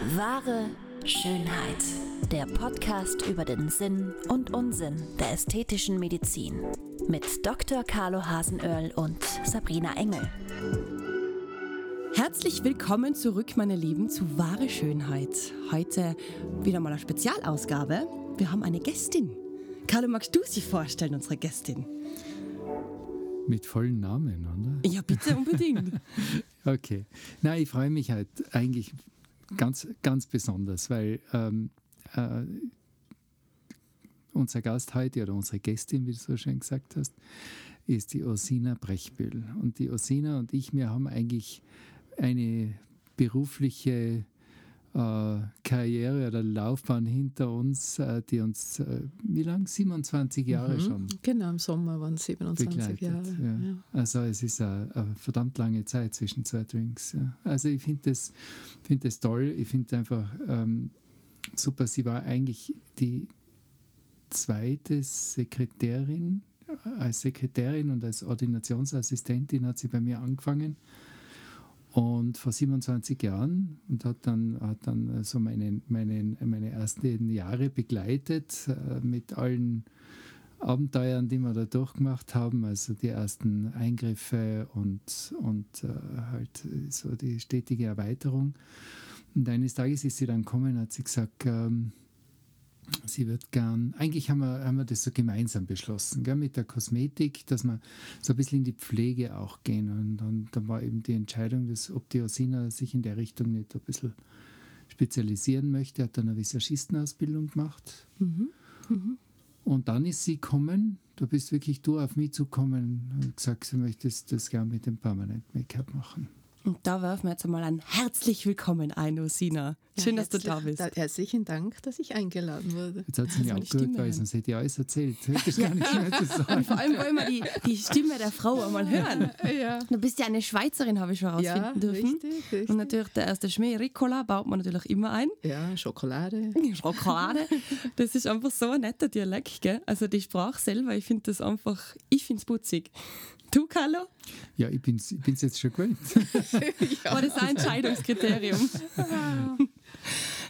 Wahre Schönheit. Der Podcast über den Sinn und Unsinn der ästhetischen Medizin. Mit Dr. Carlo Hasenöhrl und Sabrina Engel. Herzlich willkommen zurück, meine Lieben, zu Wahre Schönheit. Heute wieder mal eine Spezialausgabe. Wir haben eine Gästin. Carlo, magst du sie vorstellen, unsere Gästin? Mit vollen Namen, oder? Ja, bitte unbedingt. okay. Na, ich freue mich halt eigentlich ganz, ganz besonders, weil ähm, äh, unser Gast heute oder unsere Gästin, wie du so schön gesagt hast, ist die Osina Brechbühl. Und die Osina und ich, wir haben eigentlich eine berufliche Karriere oder Laufbahn hinter uns, äh, die uns, äh, wie lang? 27 Jahre mhm. schon. Genau, im Sommer waren es 27 Jahre. Ja. Ja. Also es ist eine, eine, verdammt lange Zeit zwischen zwei Drinks. Ja. Also ich finde das, find das toll. Ich finde einfach ähm, super. Sie war eigentlich die zweite Sekretärin. Als Sekretärin und als Ordinationsassistentin hat sie bei mir angefangen. Und vor 27 Jahren und hat dann, hat dann so meine, meine, meine ersten Jahre begleitet äh, mit allen Abenteuern, die wir da durchgemacht haben, also die ersten Eingriffe und, und äh, halt so die stetige Erweiterung. Und eines Tages ist sie dann gekommen und hat sie gesagt, ähm, sie wird gern, eigentlich haben wir, haben wir das so gemeinsam beschlossen, gell, mit der Kosmetik, dass wir so ein bisschen in die Pflege auch gehen. Und dann, dann war eben die Entscheidung, dass, ob die Osina sich in der Richtung nicht ein bisschen spezialisieren möchte, hat dann eine Visagistenausbildung gemacht. Mhm. Mhm. Und dann ist sie gekommen, du bist wirklich du auf mich zugekommen und gesagt, sie möchtest das gern mit dem Permanent Make-up machen. Und da werfen wir jetzt einmal ein herzlich willkommen ein, Osina. Schön, ja, dass du da bist. Herzlichen Dank, dass ich eingeladen wurde. Jetzt hat sie mich abgehört, weil sonst hätte ich alles erzählt. Das gar nicht mehr zu sagen. Und vor allem wollen wir die, die Stimme der Frau einmal hören. Ja. Du bist ja eine Schweizerin, habe ich schon herausfinden ja, dürfen. Richtig, richtig. Und natürlich der erste Schmäh, Ricola, baut man natürlich immer ein. Ja, Schokolade. Schokolade. Das ist einfach so ein netter Dialekt, gell? Also die Sprache selber, ich finde das einfach, ich finde es putzig. Du, Carlo? Ja, ich bin es ich jetzt schon gewöhnt. ja. War das ein Entscheidungskriterium?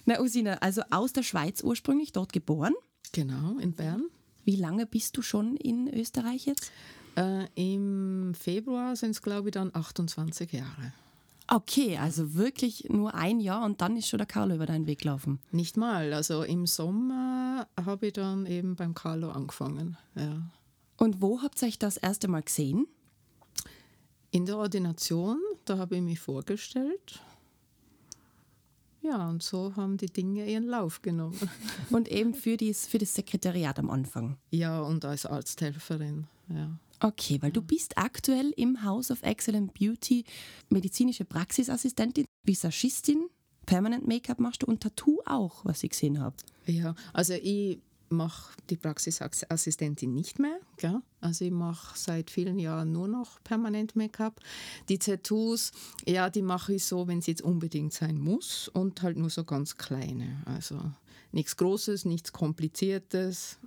Na, Usina, also aus der Schweiz ursprünglich, dort geboren? Genau, in Bern. Wie lange bist du schon in Österreich jetzt? Äh, Im Februar sind es, glaube ich, dann 28 Jahre. Okay, also wirklich nur ein Jahr und dann ist schon der Carlo über deinen Weg gelaufen. Nicht mal. Also im Sommer habe ich dann eben beim Carlo angefangen. Ja. Und wo habt ihr euch das erste Mal gesehen? In der Ordination, da habe ich mich vorgestellt. Ja, und so haben die Dinge ihren Lauf genommen. Und eben für, dies, für das Sekretariat am Anfang? Ja, und als Arzthelferin, ja. Okay, weil du bist aktuell im House of Excellent Beauty medizinische Praxisassistentin, Visagistin, Permanent Make-up machst du und Tattoo auch, was ich gesehen habe. Ja, also ich mache die Praxisassistentin nicht mehr. Gell? Also ich mache seit vielen Jahren nur noch permanent Make-up. Die Tattoos, ja, die mache ich so, wenn es jetzt unbedingt sein muss und halt nur so ganz kleine. Also nichts Großes, nichts Kompliziertes.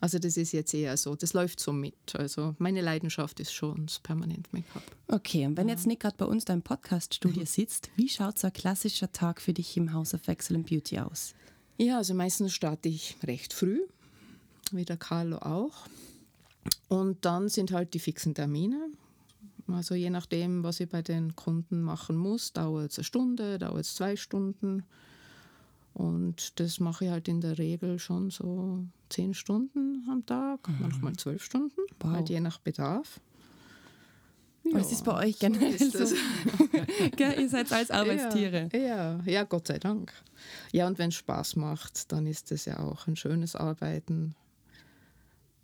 Also das ist jetzt eher so, das läuft so mit. Also meine Leidenschaft ist schon das Permanent Make-up. Okay, und wenn jetzt Nick gerade bei uns dein Podcast-Studio mhm. sitzt, wie schaut so ein klassischer Tag für dich im House of Excellent Beauty aus? Ja, also meistens starte ich recht früh, wie der Carlo auch. Und dann sind halt die fixen Termine. Also je nachdem, was ich bei den Kunden machen muss, dauert es eine Stunde, dauert es zwei Stunden. Und das mache ich halt in der Regel schon so zehn Stunden am Tag, mhm. manchmal zwölf Stunden, wow. halt je nach Bedarf. Ja, das ist bei euch generell so. so. Ihr seid als Arbeitstiere. Ja, ja, ja, Gott sei Dank. Ja, und wenn es Spaß macht, dann ist es ja auch ein schönes Arbeiten.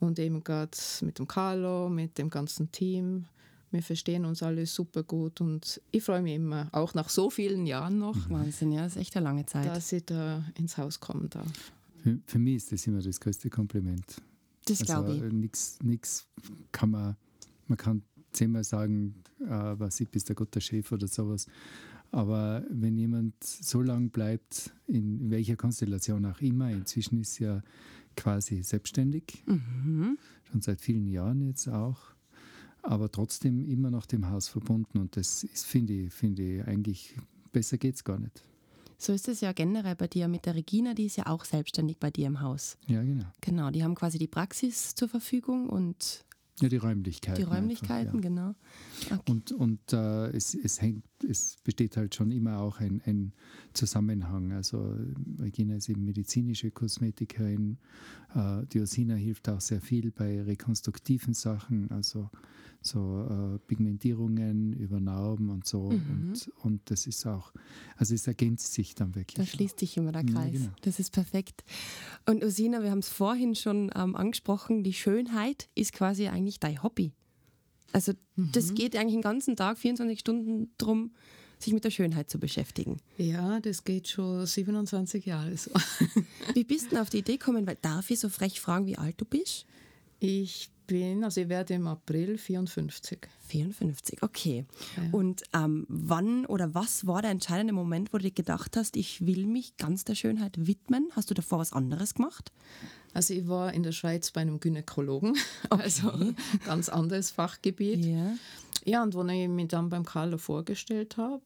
Und eben gerade mit dem Carlo, mit dem ganzen Team. Wir verstehen uns alle super gut und ich freue mich immer, auch nach so vielen Jahren noch. Wahnsinn, ja, das ist echt eine lange Zeit. Dass ich da ins Haus kommen darf. Für, für mich ist das immer das größte Kompliment. Das also, glaube ich. Nichts kann man, man kann zehnmal sagen, äh, was ich bist der guter Chef oder sowas. Aber wenn jemand so lange bleibt, in welcher Konstellation auch immer, inzwischen ist ja quasi selbstständig, mhm. schon seit vielen Jahren jetzt auch, aber trotzdem immer noch dem Haus verbunden. Und das finde ich, finde ich, eigentlich besser geht es gar nicht. So ist es ja generell bei dir mit der Regina, die ist ja auch selbstständig bei dir im Haus. Ja, genau. Genau, die haben quasi die Praxis zur Verfügung und Ja, die Räumlichkeiten. die Räumlichkeiten, Einfach, ja. genau. Okay. Und, und äh, es, es, hängt, es besteht halt schon immer auch ein, ein Zusammenhang. Also Regina ist eben medizinische Kosmetikerin. Äh, die Osina hilft auch sehr viel bei rekonstruktiven Sachen, also so äh, Pigmentierungen über Narben und so. Und, und das ist auch, also es ergänzt sich dann wirklich. Da schließt sich immer der Ja, Kreis. genau. Das ist perfekt. Und Usina, wir haben es vorhin schon ähm, angesprochen, die Schönheit ist quasi eigentlich dein Hobby. Also das geht eigentlich den ganzen Tag, 24 Stunden drum, sich mit der Schönheit zu beschäftigen. Ja, das geht schon 27 Jahre so. Wie bist du denn auf die Idee gekommen? Weil darf ich so frech fragen, wie alt du bist? Ich bin, also ich werde im April 54. 54, okay. Ja. Und ähm, wann oder was war der entscheidende Moment, wo du dir gedacht hast, ich will mich ganz der Schönheit widmen? Hast du davor was anderes gemacht? Also ich war in der Schweiz bei einem Gynäkologen, also ganz anderes Fachgebiet. Ja. Ja, und als ich mich dann beim Carlo vorgestellt habe,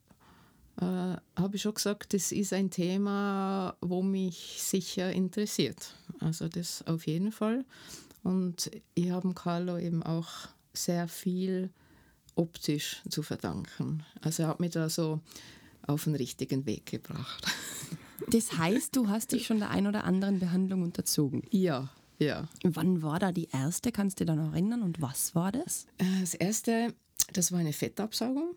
äh, habe ich schon gesagt, das ist ein Thema, wo mich sicher interessiert. Also das auf jeden Fall. Und ich habe Carlo eben auch sehr viel optisch zu verdanken. Also er hat mich da so auf den richtigen Weg gebracht. Das heißt, du hast dich schon der ein oder anderen Behandlung unterzogen. Ja, ja. Wann war da die erste? Kannst du dich da noch erinnern? Und was war das? Äh, Das erste, das war eine Fettabsaugung.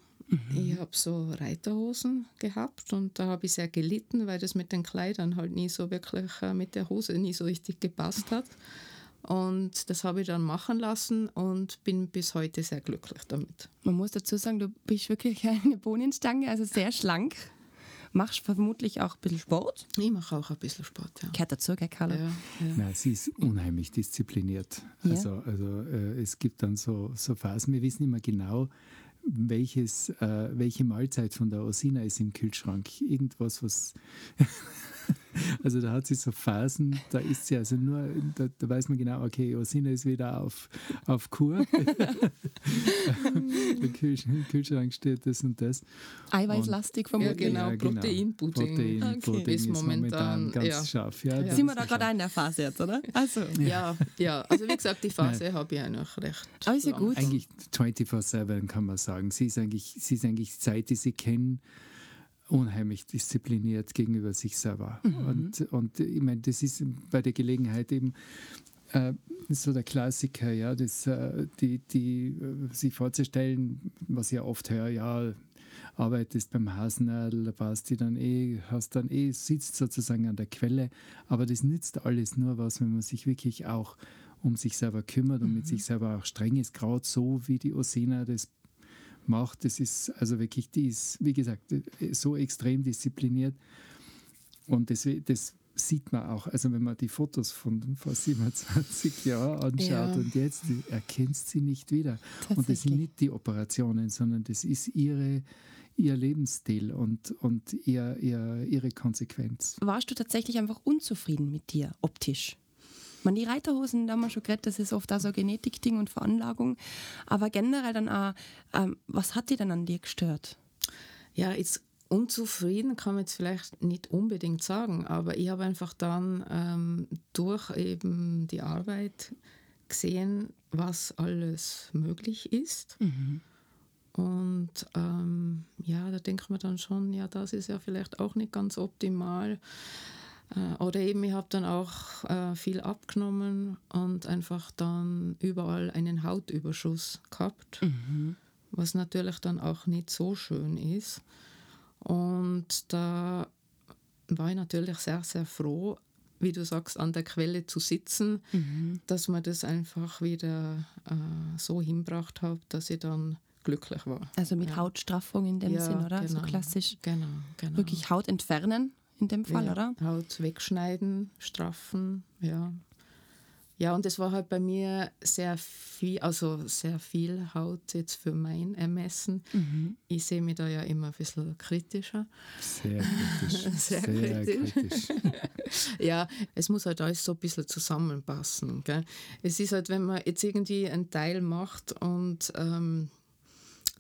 Ich habe so Reiterhosen gehabt und da habe ich sehr gelitten, weil das mit den Kleidern halt nie so wirklich äh, mit der Hose nie so richtig gepasst hat. Und das habe ich dann machen lassen und bin bis heute sehr glücklich damit. Man muss dazu sagen, du bist wirklich eine Bohnenstange, also sehr schlank. Machst vermutlich auch ein bisschen Sport. Ich mache auch ein bisschen Sport, ja. Gehört dazu, gell, Carla? Ja, ja. Nein, sie ist unheimlich diszipliniert. Ja. Also, also äh, es gibt dann so, so Phasen, wir wissen immer genau, welches, äh, welche Mahlzeit von der Osina ist im Kühlschrank. Irgendwas, was. Also da hat sie so Phasen, da ist sie also nur, da, da weiß man genau, okay, Osina ist wieder auf, auf Kur. Im Kühlsch- Im Kühlschrank steht das und das. Eiweißlastig Ja, vermutlich. genau, Proteinpudding. Protein, Okay. Pudding Ist ist momentan, momentan, ganz ja. scharf. Ja, Ja. Sind wir da gerade in der Phase jetzt, oder? Also, Ja, ja. Also wie gesagt, die Phase habe ich eigentlich recht. Aber ist ja gut. Eigentlich 24-7 kann man sagen. Sie ist eigentlich, sie ist eigentlich seit ich sie kenne, unheimlich diszipliniert gegenüber sich selber. Und, und ich meine, das ist bei der Gelegenheit eben äh, so der Klassiker, ja, das, äh, die, die, äh, sich vorzustellen, was ich ja oft höre, ja, arbeitest beim Hasenadel, da passt die dann eh, hast dann eh, sitzt sozusagen an der Quelle, aber das nützt alles nur was, wenn man sich wirklich auch um sich selber kümmert und mit sich selber auch streng ist, gerade so wie die Osena das macht. Das ist also wirklich, die ist, wie gesagt, so extrem diszipliniert und das, das sieht man auch, also wenn man die Fotos von vor 27 Jahren anschaut Ja. und jetzt, erkennst sie nicht wieder. Und das sind nicht die Operationen, sondern das ist ihre, ihr Lebensstil und, und ihr, ihr, ihre Konsequenz. warst du tatsächlich einfach unzufrieden mit dir optisch? Man, die Reiterhosen, da haben wir schon geredet, das ist oft auch so ein Genetikding und Veranlagung. Aber generell dann auch, ähm, was hat dir denn an dir gestört? Ja, jetzt unzufrieden kann man jetzt vielleicht nicht unbedingt sagen, aber ich habe einfach dann ähm, durch eben die Arbeit gesehen, was alles möglich ist. Und ähm, ja, da denkt man dann schon, ja, das ist ja vielleicht auch nicht ganz optimal. Äh, Oder eben, ich habe dann auch äh, viel abgenommen und einfach dann überall einen Hautüberschuss gehabt, was natürlich dann auch nicht so schön ist. Und da war ich natürlich sehr, sehr froh, wie du sagst, an der Quelle zu sitzen, dass man das einfach wieder äh, so hinbracht hat, dass ich dann glücklich war. Also mit Ja. Hautstraffung in dem Ja, Sinn, oder? So genau. klassisch. Genau, genau. Wirklich Haut entfernen in dem Fall, ja, oder? Haut wegschneiden, straffen, ja. Ja, und es war halt bei mir sehr viel, also sehr viel Haut jetzt für mein Ermessen. Mhm. Ich sehe mich da ja immer ein bisschen kritischer. Sehr kritisch. Sehr kritisch. kritisch. Ja, es muss halt alles so ein bisschen zusammenpassen. Gell? Es ist halt, wenn man jetzt irgendwie einen Teil macht und ähm,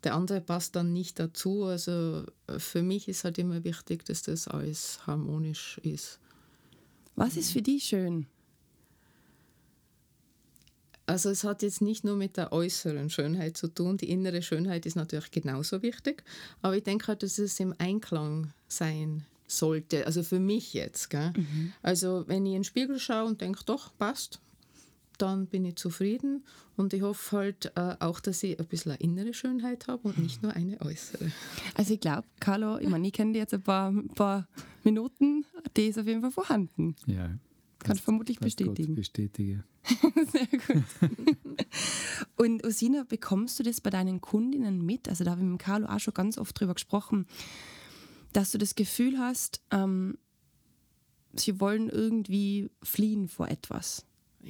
der andere passt dann nicht dazu. Also äh, für mich ist halt immer wichtig, dass das alles harmonisch ist. Was ist für dich schön? Also es hat jetzt nicht nur mit der äußeren Schönheit zu tun, die innere Schönheit ist natürlich genauso wichtig, aber ich denke halt, dass es im Einklang sein sollte, also für mich jetzt. Gell? Mhm. Also wenn ich in den Spiegel schaue und denke, doch, passt, dann bin ich zufrieden und ich hoffe halt äh, auch, dass ich ein bisschen eine innere Schönheit habe und nicht nur eine äußere. Also ich glaube, Carlo, ich meine, ich kenne dich jetzt ein paar, ein paar Minuten, die ist auf jeden Fall vorhanden. Ja. Kannst vermutlich bestätigen. bestätige. Sehr gut. und Osina, bekommst du das bei deinen Kundinnen mit? Also da habe ich mit Carlo auch schon ganz oft drüber gesprochen, dass du das Gefühl hast, ähm, sie wollen irgendwie fliehen vor etwas.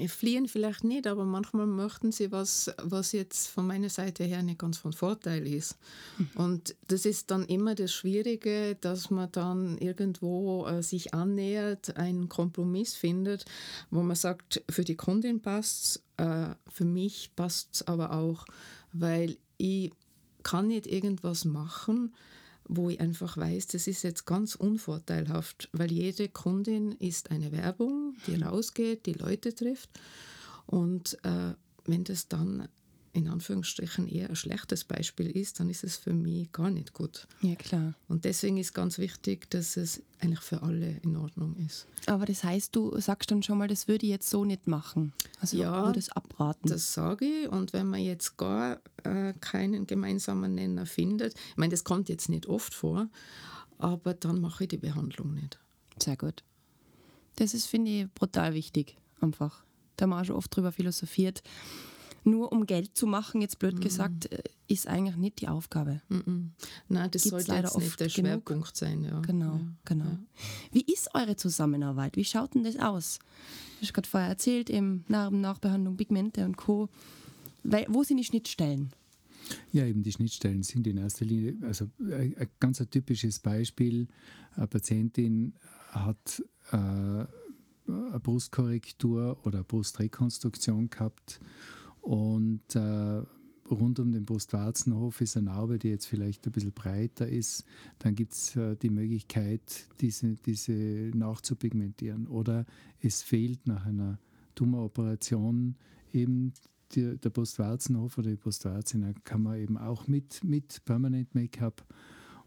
Fliehen vielleicht nicht, aber manchmal möchten sie was, was jetzt von meiner Seite her nicht ganz von Vorteil ist. Mhm. Und das ist dann immer das Schwierige, dass man dann irgendwo äh, sich annähert, einen Kompromiss findet, wo man sagt, für die Kundin passt es, äh, für mich passt es aber auch, weil ich kann nicht irgendwas machen, wo ich einfach weiß, das ist jetzt ganz unvorteilhaft, weil jede Kundin ist eine Werbung, die rausgeht, die Leute trifft. Und äh, wenn das dann in Anführungsstrichen eher ein schlechtes Beispiel ist, dann ist es für mich gar nicht gut. Ja, klar. Und deswegen ist ganz wichtig, dass es eigentlich für alle in Ordnung ist. Aber das heißt, du sagst dann schon mal, das würde ich jetzt so nicht machen. Also ja, würde es abraten. Das sage ich. Und wenn man jetzt gar äh, keinen gemeinsamen Nenner findet, ich meine, das kommt jetzt nicht oft vor, aber dann mache ich die Behandlung nicht. Sehr gut. Das ist, finde ich, brutal wichtig. Einfach. Da haben wir auch schon oft drüber philosophiert nur um Geld zu machen, jetzt blöd mhm. gesagt, äh, ist eigentlich nicht die Aufgabe. Mhm. Nein, das Gibt's sollte leider jetzt nicht der Schwerpunkt sein. Ja. Genau, ja. genau. Ja. Wie ist eure Zusammenarbeit? Wie schaut denn das aus? Du hast gerade vorher erzählt, eben Narben, Nachbehandlung, Pigmente und Co. Wo sind die Schnittstellen? Ja, eben die Schnittstellen sind in erster Linie, also ein, ein ganz ein typisches Beispiel, eine Patientin hat äh, eine Brustkorrektur oder eine Brustrekonstruktion gehabt und äh, rund um den Brustwarzenhof ist eine Narbe, die jetzt vielleicht ein bisschen breiter ist. Dann gibt es äh, die Möglichkeit, diese, diese nachzupigmentieren. Oder es fehlt nach einer Tumoroperation eben die, der Brustwarzenhof oder die Brustwarze. Dann kann man eben auch mit, mit Permanent Make-up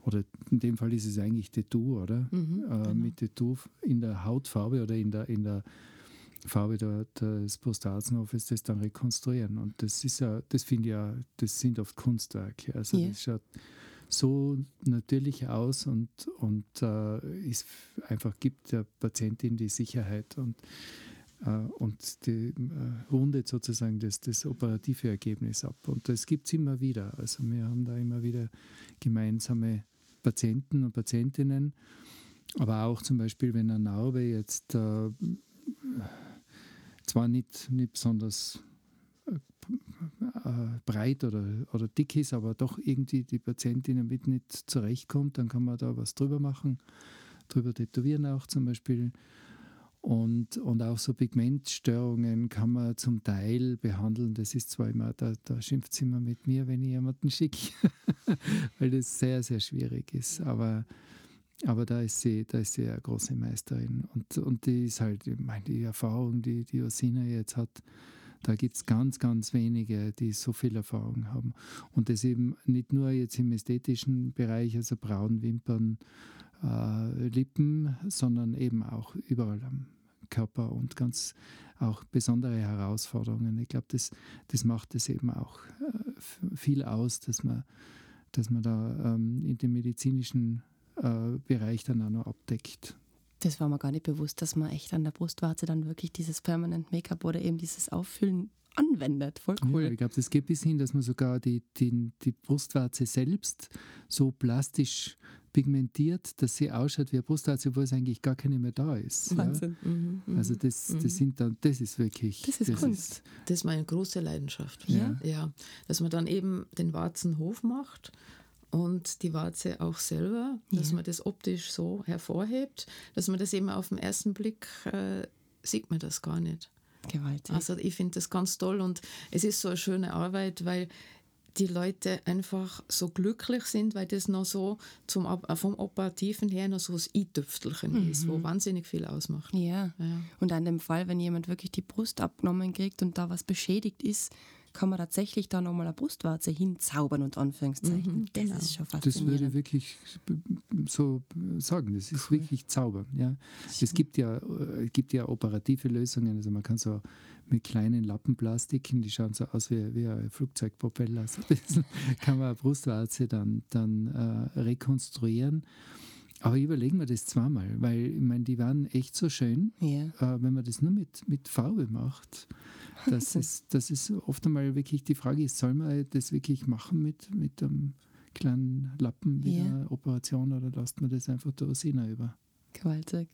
oder in dem Fall ist es eigentlich Tattoo, oder? Mhm, äh, genau. Mit Tattoo in der Hautfarbe oder in der, in der Farbe der, des Postratsenhofes das dann rekonstruieren. Und das ist ja, das finde ich ja, das sind oft Kunstwerke. Also yeah. das schaut so natürlich aus und, und äh, ist einfach gibt der Patientin die Sicherheit und, äh, und die, äh, rundet sozusagen das, das operative Ergebnis ab. Und das gibt es immer wieder. Also wir haben da immer wieder gemeinsame Patienten und Patientinnen, aber auch zum Beispiel, wenn eine Narbe jetzt äh, zwar nicht, nicht besonders äh, breit oder, oder dick ist, aber doch irgendwie die Patientin damit nicht zurechtkommt, dann kann man da was drüber machen, drüber tätowieren auch zum Beispiel. Und, und auch so Pigmentstörungen kann man zum Teil behandeln. Das ist zwar immer, da, da schimpft sie immer mit mir, wenn ich jemanden schicke, weil das sehr, sehr schwierig ist. Aber aber da ist sie, da ist sie eine große Meisterin. Und, und die ist halt, ich meine, die Erfahrung, die die Osina jetzt hat, da gibt es ganz, ganz wenige, die so viel Erfahrung haben. Und das eben nicht nur jetzt im ästhetischen Bereich, also Brauen, Wimpern, äh, Lippen, sondern eben auch überall am Körper und ganz auch besondere Herausforderungen. Ich glaube, das, das macht es eben auch äh, viel aus, dass man, dass man da ähm, in den medizinischen äh, Bereich dann auch noch abdeckt. Das war mir gar nicht bewusst, dass man echt an der Brustwarze dann wirklich dieses Permanent Make-up oder eben dieses Auffüllen anwendet. Voll cool. Ja, ich glaube, das geht bis hin, dass man sogar die, die, die Brustwarze selbst so plastisch pigmentiert, dass sie ausschaut wie eine Brustwarze, obwohl es eigentlich gar keine mehr da ist. Wahnsinn. Ja? Mhm, mhm, also das, das mhm. sind dann, das ist wirklich. Das ist das Kunst. Ist, das ist meine große Leidenschaft. Ja. ja. Dass man dann eben den Warzenhof macht und die Warze auch selber, dass ja. man das optisch so hervorhebt, dass man das eben auf den ersten Blick äh, sieht man das gar nicht. Gewaltig. Also ich finde das ganz toll und es ist so eine schöne Arbeit, weil die Leute einfach so glücklich sind, weil das noch so zum, äh, vom Operativen her noch so das i-Tüpfelchen mhm. ist, wo wahnsinnig viel ausmacht. Ja. ja. Und an dem Fall, wenn jemand wirklich die Brust abgenommen kriegt und da was beschädigt ist, kann man tatsächlich da nochmal eine Brustwarze hinzaubern und Anführungszeichen. Mhm, das genau. ist schon faszinierend. Das würde ich wirklich so sagen. Das ist cool. wirklich Zaubern. Ja. Es gibt ja, äh, gibt ja operative Lösungen. Also man kann so mit kleinen Lappenplastiken, die schauen so aus wie, wie ein Flugzeugpropeller. So kann man eine Brustwarze dann, dann äh, rekonstruieren. Aber überlegen wir das zweimal, weil ich meine, die waren echt so schön, ja. äh, wenn man das nur mit, mit Farbe macht. Das ist, das ist oft einmal wirklich die Frage, ist, soll man das wirklich machen mit, mit einem kleinen Lappen wie ja. einer Operation oder lasst man das einfach der Rosina über? Gewaltig.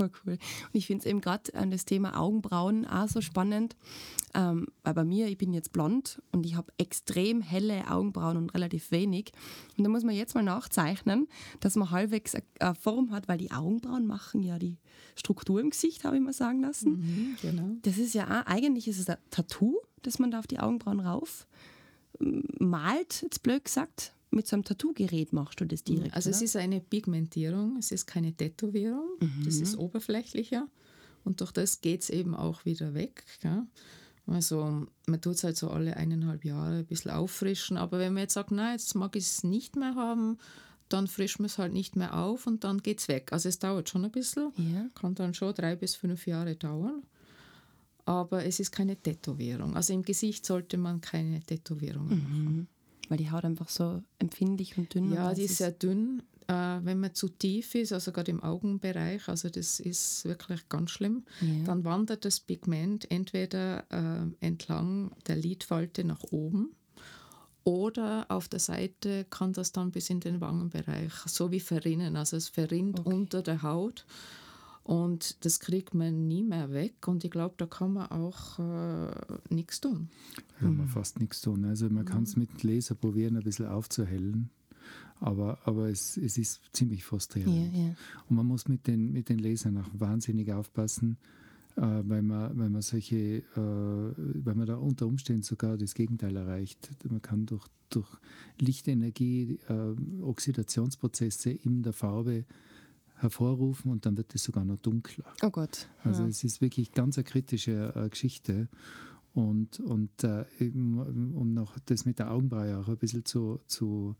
Voll cool. Und ich finde es eben gerade an das Thema Augenbrauen auch so spannend, ähm, weil bei mir, ich bin jetzt blond und ich habe extrem helle Augenbrauen und relativ wenig. Und da muss man jetzt mal nachzeichnen, dass man halbwegs eine Form hat, weil die Augenbrauen machen ja die Struktur im Gesicht, habe ich mal sagen lassen. Mhm, genau. Das ist ja auch, eigentlich ist es ein Tattoo, das man da auf die Augenbrauen rauf malt, jetzt blöd gesagt mit so einem Tattoo-Gerät machst du das direkt? Also oder? es ist eine Pigmentierung, es ist keine Tätowierung, mhm. das ist oberflächlicher und durch das geht es eben auch wieder weg. Gell? Also man tut es halt so alle eineinhalb Jahre ein bisschen auffrischen, aber wenn man jetzt sagt, nein, jetzt mag ich es nicht mehr haben, dann frischen wir es halt nicht mehr auf und dann geht es weg. Also es dauert schon ein bisschen, ja. kann dann schon drei bis fünf Jahre dauern, aber es ist keine Tätowierung. Also im Gesicht sollte man keine Tätowierung mhm. machen weil die Haut einfach so empfindlich und dünn Ja, die ist sehr dünn. Äh, wenn man zu tief ist, also gerade im Augenbereich, also das ist wirklich ganz schlimm, ja. dann wandert das Pigment entweder äh, entlang der Lidfalte nach oben oder auf der Seite kann das dann bis in den Wangenbereich, so wie verrinnen. Also es verrinnt okay. unter der Haut und das kriegt man nie mehr weg. Und ich glaube, da kann man auch äh, nichts tun. Ja, man mhm. fast nichts tun. Also man kann es mit Laser probieren, ein bisschen aufzuhellen. Aber, aber es, es ist ziemlich frustrierend. Ja, ja. Und man muss mit den, mit den Lasern auch wahnsinnig aufpassen, äh, weil, man, weil man solche, äh, weil man da unter Umständen sogar das Gegenteil erreicht. Man kann durch, durch Lichtenergie äh, Oxidationsprozesse in der Farbe hervorrufen und dann wird es sogar noch dunkler. Oh Gott. Also ja. es ist wirklich ganz eine kritische äh, Geschichte. Und, und äh, um noch das mit der Augenbraue auch ein bisschen zu, zu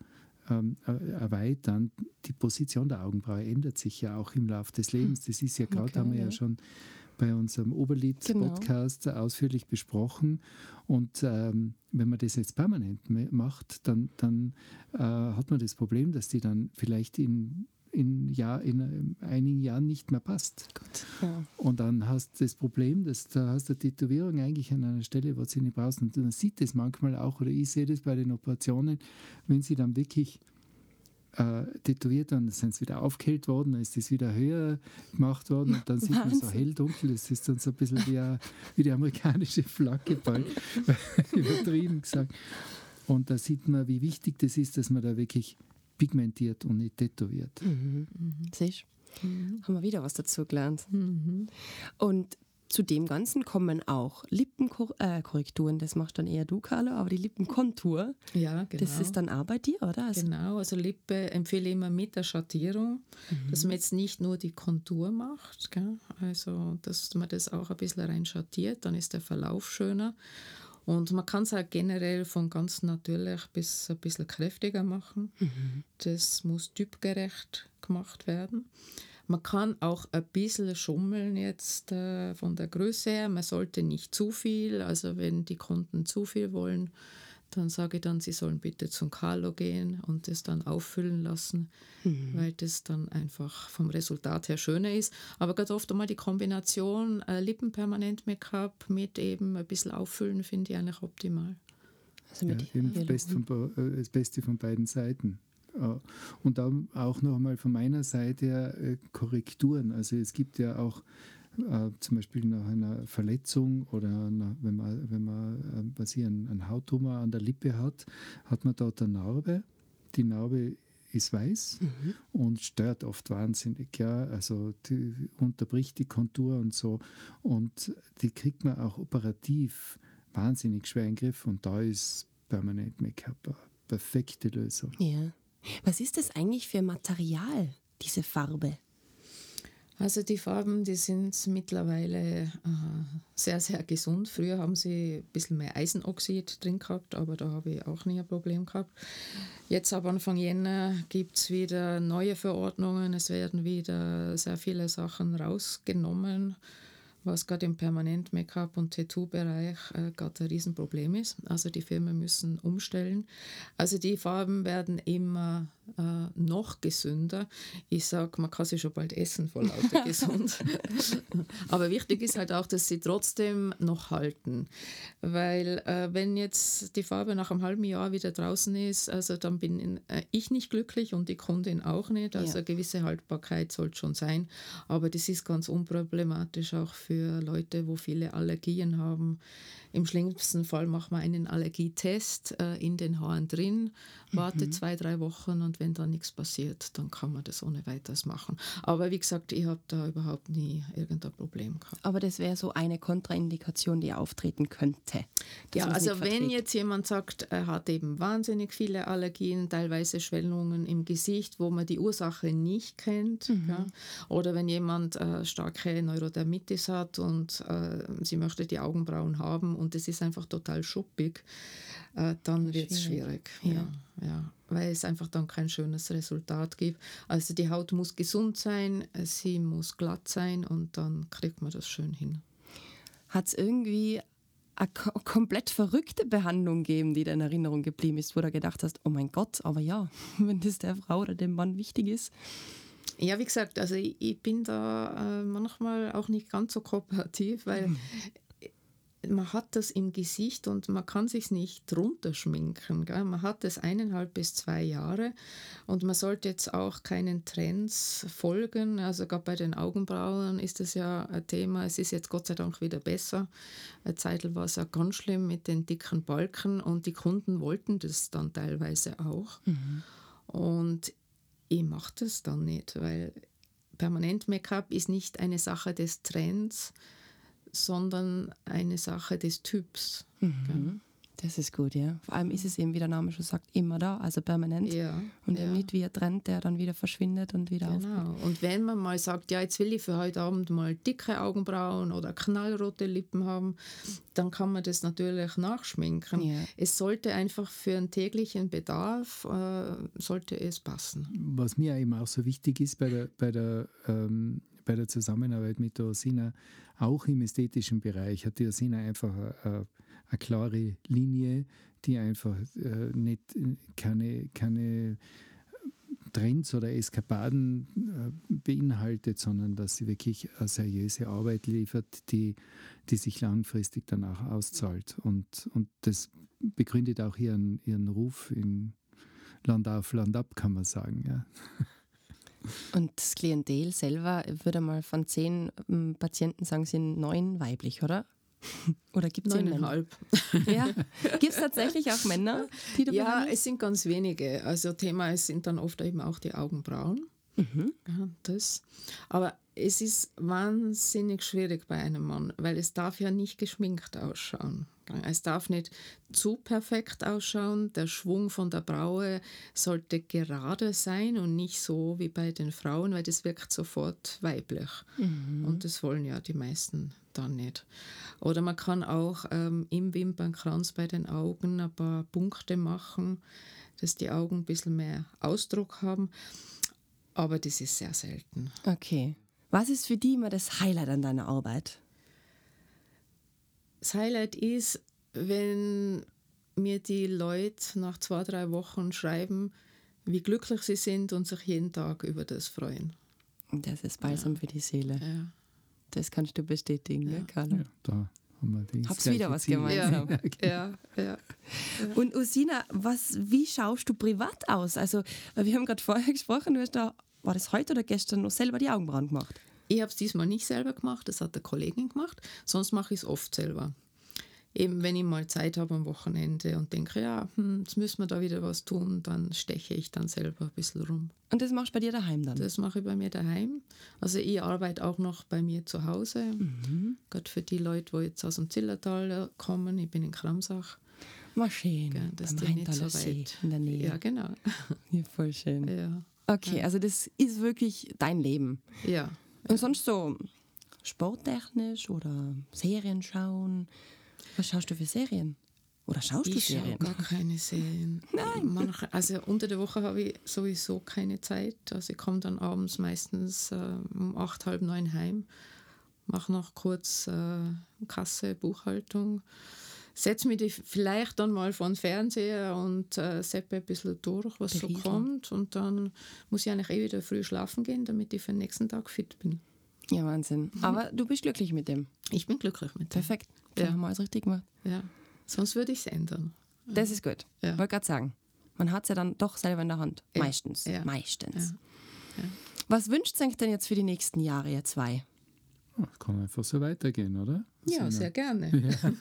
ähm, erweitern, die Position der Augenbraue ändert sich ja auch im Laufe des Lebens. Das ist ja gerade, okay, haben wir ja, ja schon bei unserem Oberlied-Podcast genau. ausführlich besprochen. Und ähm, wenn man das jetzt permanent macht, dann, dann äh, hat man das Problem, dass die dann vielleicht in in, Jahr, in einigen Jahren nicht mehr passt. Gut, ja. Und dann hast du das Problem, dass da hast du die Tätowierung eigentlich an einer Stelle, wo sie nicht brauchst. Und man sieht das manchmal auch, oder ich sehe das bei den Operationen, wenn sie dann wirklich äh, tätowiert, dann sind sie wieder aufgehellt worden, dann ist das wieder höher gemacht worden und dann sieht Wahnsinn. man so hell-dunkel, das ist dann so ein bisschen wie, a, wie die amerikanische Flagge, übertrieben gesagt. Und da sieht man, wie wichtig das ist, dass man da wirklich pigmentiert und nicht tätowiert. Mhm. Mhm. Siehst mhm. Haben wir wieder was dazu gelernt. Mhm. Und zu dem Ganzen kommen auch Lippenkorrekturen. Das machst dann eher du, Carlo, aber die Lippenkontur, ja, genau. das ist dann auch bei dir, oder? Also genau, also Lippe empfehle ich immer mit der Schattierung, mhm. dass man jetzt nicht nur die Kontur macht, gell? also dass man das auch ein bisschen rein schattiert, dann ist der Verlauf schöner. Und man kann es auch generell von ganz natürlich bis ein bisschen kräftiger machen. Mhm. Das muss typgerecht gemacht werden. Man kann auch ein bisschen schummeln jetzt äh, von der Größe her. Man sollte nicht zu viel, also wenn die Kunden zu viel wollen, dann sage ich dann, sie sollen bitte zum Carlo gehen und das dann auffüllen lassen, mhm. weil das dann einfach vom Resultat her schöner ist. Aber ganz oft einmal die Kombination äh, Lippenpermanent-Make-up mit eben ein bisschen auffüllen finde ich eigentlich optimal. Also ja, eben das, Beste von, äh, das Beste von beiden Seiten. Äh, und dann auch noch einmal von meiner Seite her äh, Korrekturen. Also es gibt ja auch äh, zum Beispiel nach einer Verletzung oder nach, wenn man, wenn man äh, einen, einen Hauttumor an der Lippe hat, hat man dort eine Narbe. Die Narbe ist weiß mhm. und stört oft wahnsinnig. Ja? Also die unterbricht die Kontur und so. Und die kriegt man auch operativ wahnsinnig schwer in den Griff. Und da ist Permanent Make-up eine perfekte Lösung. Ja. Was ist das eigentlich für Material, diese Farbe? Also die Farben, die sind mittlerweile äh, sehr, sehr gesund. Früher haben sie ein bisschen mehr Eisenoxid drin gehabt, aber da habe ich auch nie ein Problem gehabt. Jetzt aber Anfang Jänner gibt es wieder neue Verordnungen. Es werden wieder sehr viele Sachen rausgenommen was gerade im Permanent-Make-up- und Tattoo-Bereich äh, gerade ein Riesenproblem ist. Also die Firmen müssen umstellen. Also die Farben werden immer äh, noch gesünder. Ich sage, man kann sie schon bald essen vor lauter gesund. Aber wichtig ist halt auch, dass sie trotzdem noch halten. Weil äh, wenn jetzt die Farbe nach einem halben Jahr wieder draußen ist, also dann bin äh, ich nicht glücklich und die Kundin auch nicht. Also ja. eine gewisse Haltbarkeit sollte schon sein. Aber das ist ganz unproblematisch auch für für Leute, wo viele Allergien haben. Im schlimmsten Fall macht man einen Allergietest äh, in den Haaren drin, wartet mhm. zwei, drei Wochen und wenn dann nichts passiert, dann kann man das ohne weiteres machen. Aber wie gesagt, ich habe da überhaupt nie irgendein Problem gehabt. Aber das wäre so eine Kontraindikation, die auftreten könnte. Ja, also wenn jetzt jemand sagt, er hat eben wahnsinnig viele Allergien, teilweise Schwellungen im Gesicht, wo man die Ursache nicht kennt, mhm. ja, oder wenn jemand äh, starke Neurodermitis hat und äh, sie möchte die Augenbrauen haben und es ist einfach total schuppig, äh, dann wird es schwierig. Ja. ja. Ja, weil es einfach dann kein schönes Resultat gibt. Also die Haut muss gesund sein, sie muss glatt sein und dann kriegt man das schön hin. Hat es irgendwie eine komplett verrückte Behandlung gegeben, die dir in Erinnerung geblieben ist, wo du gedacht hast, oh mein Gott, aber ja, wenn das der Frau oder dem Mann wichtig ist? Ja, wie gesagt, also ich, ich bin da äh, manchmal auch nicht ganz so kooperativ, weil mhm man hat das im Gesicht und man kann sich nicht runterschminken. Gell? Man hat das eineinhalb bis zwei Jahre und man sollte jetzt auch keinen Trends folgen. Also gerade bei den Augenbrauen ist das ja ein Thema. Es ist jetzt Gott sei Dank wieder besser. Eine Zeit war es ja ganz schlimm mit den dicken Balken und die Kunden wollten das dann teilweise auch. Mhm. Und ich mache das dann nicht, weil permanent Make-up ist nicht eine Sache des Trends, sondern eine Sache des Typs. Mhm. Das ist gut, ja. Vor allem ist es eben, wie der Name schon sagt, immer da, also permanent. Ja, und ja. eben nicht wie ein Trend, der dann wieder verschwindet und wieder Genau. Aufgeht. Und wenn man mal sagt, ja, jetzt will ich für heute Abend mal dicke Augenbrauen oder knallrote Lippen haben, dann kann man das natürlich nachschminken. Ja. Es sollte einfach für einen täglichen Bedarf, äh, sollte es passen. Was mir eben auch so wichtig ist bei der, bei der ähm, bei der Zusammenarbeit mit der Osina, auch im ästhetischen Bereich, hat die Osina einfach eine, eine klare Linie, die einfach äh, nicht keine, keine Trends oder Eskapaden äh, beinhaltet, sondern dass sie wirklich eine seriöse Arbeit liefert, die, die sich langfristig danach auszahlt. Und, und das begründet auch ihren, ihren Ruf in Land auf, Land ab, kann man sagen. Ja. Und das Klientel selber, würde mal von zehn ähm, Patienten sagen, sind neun weiblich, oder? Oder gibt es Neuneinhalb. Ja. Gibt es tatsächlich auch Männer, Ja, es sind ganz wenige. Also Thema es sind dann oft eben auch die Augenbrauen. Mhm. Ja, das. Aber es ist wahnsinnig schwierig bei einem Mann, weil es darf ja nicht geschminkt ausschauen. Es darf nicht zu perfekt ausschauen. Der Schwung von der Braue sollte gerade sein und nicht so wie bei den Frauen, weil das wirkt sofort weiblich. Mhm. Und das wollen ja die meisten dann nicht. Oder man kann auch ähm, im Wimpernkranz bei den Augen ein paar Punkte machen, dass die Augen ein bisschen mehr Ausdruck haben. Aber das ist sehr selten. Okay. Was ist für die immer das Highlight an deiner Arbeit? Das Highlight ist, wenn mir die Leute nach zwei, drei Wochen schreiben, wie glücklich sie sind und sich jeden Tag über das freuen. Das ist balsam ja. für die Seele. Ja. Das kannst du bestätigen, ja. ne, Carla? Ja, da haben wir die Hab's wieder was gemeinsam. Ja. ja, ja, Und Usina, was, wie schaust du privat aus? Also, wir haben gerade vorher gesprochen, du hast da, war das heute oder gestern, noch selber die Augenbrauen gemacht? Ich habe es diesmal nicht selber gemacht, das hat eine Kollegin gemacht, sonst mache ich es oft selber eben wenn ich mal Zeit habe am Wochenende und denke, ja, hm, jetzt müssen wir da wieder was tun, dann steche ich dann selber ein bisschen rum. Und das machst du bei dir daheim dann? Das mache ich bei mir daheim. Also ich arbeite auch noch bei mir zu Hause. Mhm. Gerade für die Leute, die jetzt aus dem Zillertal kommen, ich bin in Kramsach. Gell, dass beim die nicht so Rheintaler See weit- in der Nähe. Ja, genau. Ja, voll schön. Ja. Okay, also das ist wirklich dein Leben. ja. Und sonst so sporttechnisch oder Serien schauen. Was schaust du für Serien? Oder schaust du Ich schaue Serien? gar keine Serien. Nein. Manche, also unter der Woche habe ich sowieso keine Zeit. Also ich komme dann abends meistens äh, um acht, halb neun heim, mache noch kurz äh, Kasse, Buchhaltung, setze mich die vielleicht dann mal vor den Fernseher und äh, seppe ein bisschen durch, was so Berieseln. kommt. Und dann muss ich eigentlich eh wieder früh schlafen gehen, damit ich für den nächsten Tag fit bin. Ja, Wahnsinn. Aber du bist glücklich mit dem. Ich bin glücklich mit dem. Perfekt. Dann Ja. haben wir alles richtig gemacht. Ja. Sonst würde ich es ändern. Das ist gut. Ja. Wollte gerade sagen. Man hat es ja dann doch selber in der Hand. Ja. Meistens. Ja. Meistens. Ja. Was wünscht ihr euch denn jetzt für die nächsten Jahre, ihr zwei? Oh, kann einfach so weitergehen, oder? Ja, wir- sehr gerne.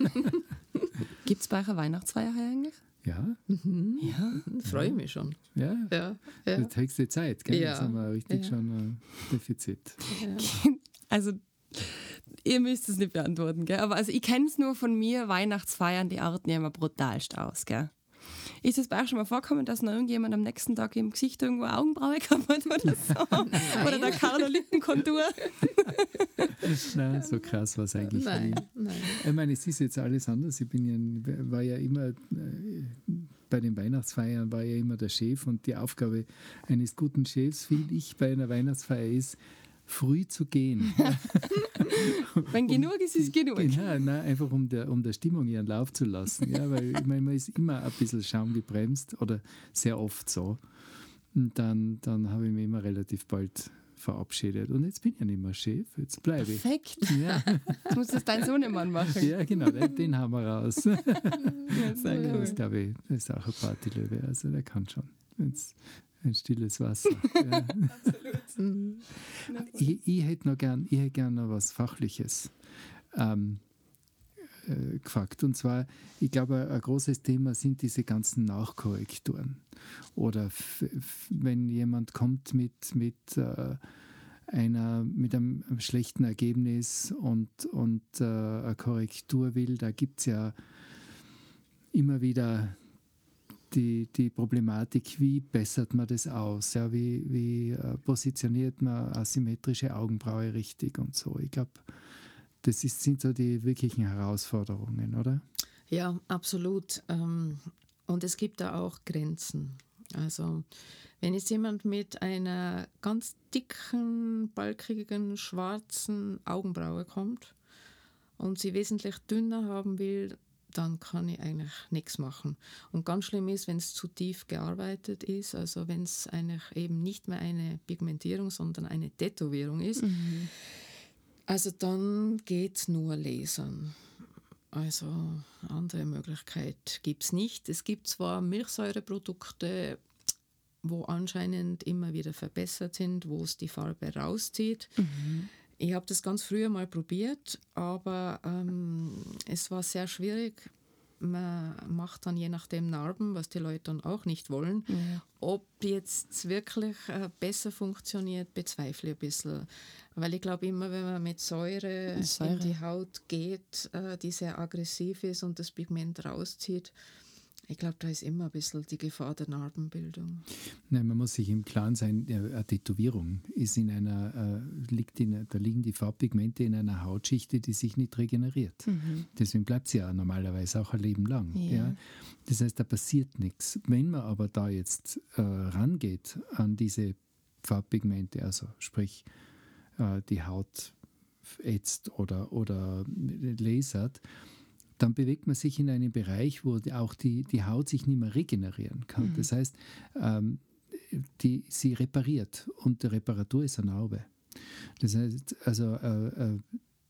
Gibt es bei euch eine Weihnachtsfeier eigentlich? Ja, Ja. Freue ich mich schon. ja. Ja, ja. Das höchste Zeit, gell? Ja. Jetzt haben wir richtig Ja. schon ein Defizit. Also, ihr müsst es nicht beantworten, gell? Aber also ich kenne es nur von mir, Weihnachtsfeiern, die arten ja immer brutalst aus, gell? Ist es bei euch schon mal vorkommen, dass noch irgendjemand am nächsten Tag im Gesicht irgendwo Augenbraue gehabt hat oder so? oder der Carlo Lippenkontur? Nein, so krass war es eigentlich. Nein, nein. Ich meine, es ist jetzt alles anders. Ich bin ja, war ja immer äh, bei den Weihnachtsfeiern war ja immer der Chef und die Aufgabe eines guten Chefs, finde ich, bei einer Weihnachtsfeier ist, früh zu gehen. Wenn genug ist, ist genug. Genau, nein, einfach um der, um der Stimmung ihren Lauf zu lassen. Ja, weil ich meine, man ist immer ein bisschen schaumgebremst oder sehr oft so. Und dann, dann habe ich mich immer relativ bald verabschiedet. Und jetzt bin ich ja nicht mehr Chef, jetzt bleibe ich. Perfekt. Ja, Jetzt muss das dein Sohnemann machen. ja, genau, den, den haben wir raus. Ja, Das cool. ist, glaube ich, das ist auch ein Partylöwe, also der kann schon. Wenn's ein stilles Wasser. Ja. ich, ich hätte noch gern, ich hätte gern noch was Fachliches ähm, äh, gefragt. Und zwar, ich glaube, ein großes Thema sind diese ganzen Nachkorrekturen. Oder wenn jemand kommt mit, mit, äh, einer, mit einem schlechten Ergebnis und, und äh, eine Korrektur will, da gibt es ja immer wieder die, die Problematik, wie bessert man das aus? Ja, wie wie äh, positioniert man asymmetrische Augenbraue richtig und so? Ich glaube, das ist, sind so die wirklichen Herausforderungen, oder? Ja, absolut. Ähm, Und es gibt da auch Grenzen. Also wenn jetzt jemand mit einer ganz dicken, balkigen, schwarzen Augenbraue kommt und sie wesentlich dünner haben will, dann kann ich eigentlich nichts machen. Und ganz schlimm ist, wenn es zu tief gearbeitet ist, also wenn es eigentlich eben nicht mehr eine Pigmentierung, sondern eine Tätowierung ist, also dann geht nur Lasern. Also andere Möglichkeit gibt es nicht. Es gibt zwar Milchsäureprodukte, wo anscheinend immer wieder verbessert sind, wo es die Farbe rauszieht. Ich habe das ganz früher mal probiert, aber ähm, es war sehr schwierig. Man macht dann je nachdem Narben, was die Leute dann auch nicht wollen. Ob jetzt wirklich äh, besser funktioniert, bezweifle ich ein bisschen. Weil ich glaube immer, wenn man mit Säure, Säure. in die Haut geht, äh, die sehr aggressiv ist und das Pigment rauszieht, ich glaube, da ist immer ein bisschen die Gefahr der Narbenbildung. Nein, man muss sich im Klaren sein, eine Tätowierung ist in einer, äh, liegt in, da liegen die Farbpigmente in einer Hautschichte, die sich nicht regeneriert. Deswegen bleibt sie ja normalerweise auch ein Leben lang. Ja. Ja. Das heißt, da passiert nichts. Wenn man aber da jetzt äh, rangeht an diese Farbpigmente, also sprich äh, die Haut ätzt oder, oder lasert, dann bewegt man sich in einen Bereich, wo auch die, die Haut sich nicht mehr regenerieren kann. Das heißt, ähm, die, sie repariert und die Reparatur ist eine Narbe. Das heißt, also äh, äh,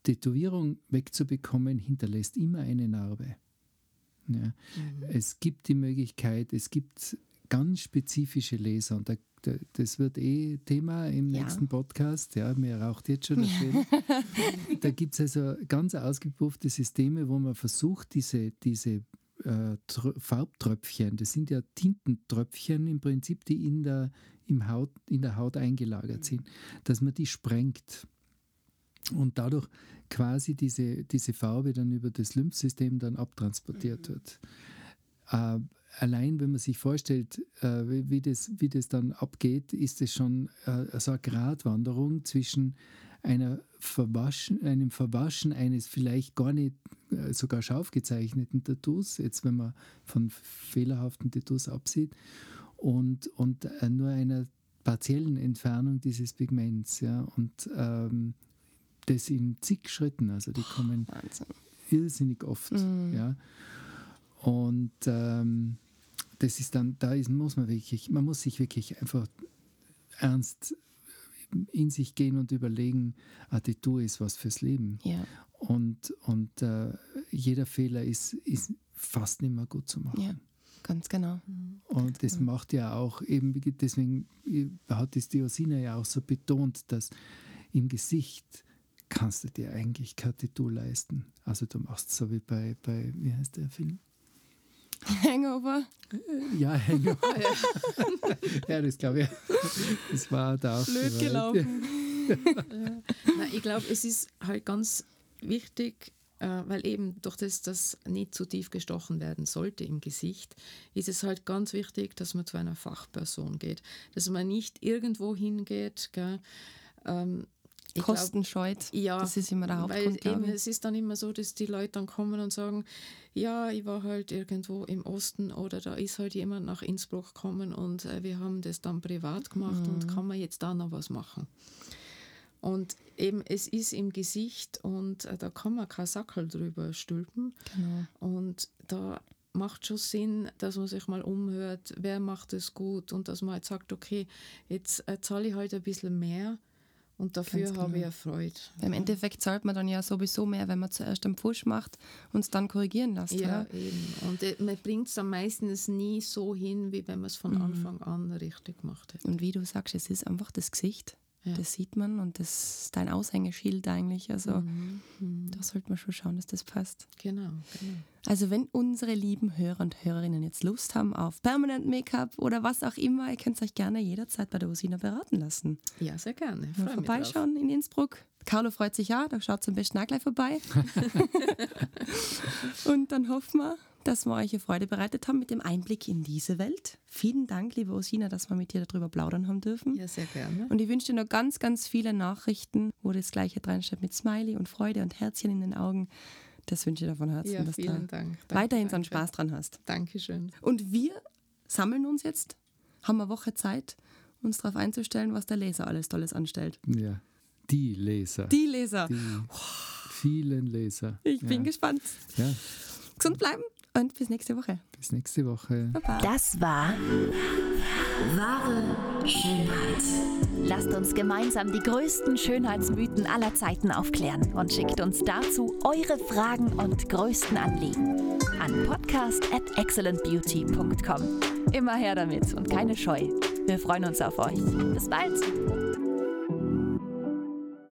Tätowierung wegzubekommen, hinterlässt immer eine Narbe. Ja. Es gibt die Möglichkeit, es gibt ganz spezifische Laser und da, das wird eh Thema im Ja. nächsten Podcast. Ja, mir raucht jetzt schon das Schwede. da gibt es also ganz ausgepuffte Systeme, wo man versucht, diese, diese äh, Tr- Farbtröpfchen, das sind ja Tintentröpfchen im Prinzip, die in der, im Haut, in der Haut eingelagert sind, dass man die sprengt und dadurch quasi diese, diese Farbe dann über das Lymphsystem dann abtransportiert wird. äh, allein wenn man sich vorstellt, äh, wie, das, wie das dann abgeht, ist es schon äh, so eine Gratwanderung zwischen einer Verwaschen, einem Verwaschen eines vielleicht gar nicht äh, sogar scharf gezeichneten Tattoos, jetzt wenn man von fehlerhaften Tattoos absieht, und, und äh, nur einer partiellen Entfernung dieses Pigments. Ja, und ähm, das in zig Schritten, also die kommen Wahnsinn. irrsinnig oft. Mhm. Ja. Und ähm, das ist dann, da ist, muss man wirklich, man muss sich wirklich einfach ernst in sich gehen und überlegen, ein Tattoo ist was fürs Leben. Ja, Und, und äh, jeder Fehler ist, ist fast nicht mehr gut zu machen. ja, ganz genau. Und das macht ja auch eben, deswegen hat es die Osina ja auch so betont, dass im Gesicht kannst du dir eigentlich kein Tattoo leisten. Also du machst so wie bei, bei wie heißt der Film? Hangover. Ja, Hänger. ja, das glaube ich. Das war da auch Blöd gelaufen. Nein, ich glaube, es ist halt ganz wichtig, äh, weil eben durch das, dass nicht zu tief gestochen werden sollte im Gesicht, ist es halt ganz wichtig, dass man zu einer Fachperson geht. Dass man nicht irgendwo hingeht. Gell? Ähm, ich glaub, Kosten scheut. ja, das ist immer der weil Hauptgrund, eben, glaube ich. es ist dann immer so, dass die Leute dann kommen und sagen, ja, ich war halt irgendwo im Osten oder da ist halt jemand nach Innsbruck gekommen und äh, wir haben das dann privat gemacht und Mhm. kann man jetzt da noch was machen. Und eben, es ist im Gesicht und äh, da kann man kein Sackel drüber stülpen. Genau. Und da macht schon Sinn, dass man sich mal umhört, wer macht es gut und dass man halt sagt, okay, jetzt äh, zahle ich halt ein bisschen mehr und dafür Ganz habe ich genau. eine Freude. Im Endeffekt zahlt man dann ja sowieso mehr, wenn man zuerst einen Pfusch macht und es dann korrigieren lässt. Ja, Ja. eben. Und äh, man bringt es dann meistens nie so hin, wie wenn man es von Mhm. Anfang an richtig gemacht hätte. Und wie du sagst, es ist einfach das Gesicht. Ja. Das sieht man und das ist dein Aushängeschild eigentlich. Also Mhm. da sollte man schon schauen, dass das passt. Genau, genau. Also wenn unsere lieben Hörer und Hörerinnen jetzt Lust haben auf Permanent Make-up oder was auch immer, ihr könnt euch gerne jederzeit bei der Usina beraten lassen. Ja, sehr gerne. Mal vorbeischauen in Innsbruck. Carlo freut sich ja, da schaut am besten auch gleich vorbei. und dann hoffen wir, dass wir euch eine Freude bereitet haben mit dem Einblick in diese Welt. Vielen Dank, liebe Osina, dass wir mit dir darüber plaudern haben dürfen. Ja, sehr gerne. Und ich wünsche dir noch ganz, ganz viele Nachrichten, wo das Gleiche reinsteht mit Smiley und Freude und Herzchen in den Augen. Das wünsche ich dir von Herzen, Ja, dass vielen du Dank. Danke, weiterhin so einen danke. Spaß dran hast. Dankeschön. Und wir sammeln uns jetzt, haben eine Woche Zeit, uns darauf einzustellen, was der Leser alles Tolles anstellt. Ja. Die Leser. Die Leser. Die vielen Leser. Ich ja. bin gespannt. Ja, Gesund bleiben und bis nächste Woche. bis nächste Woche. Baba. Das war wahre Schönheit. Lasst uns gemeinsam die größten Schönheitsmythen aller Zeiten aufklären und schickt uns dazu eure Fragen und größten Anliegen an podcast at excellentbeauty.com. Immer her damit und keine Scheu. Wir freuen uns auf euch. Bis bald.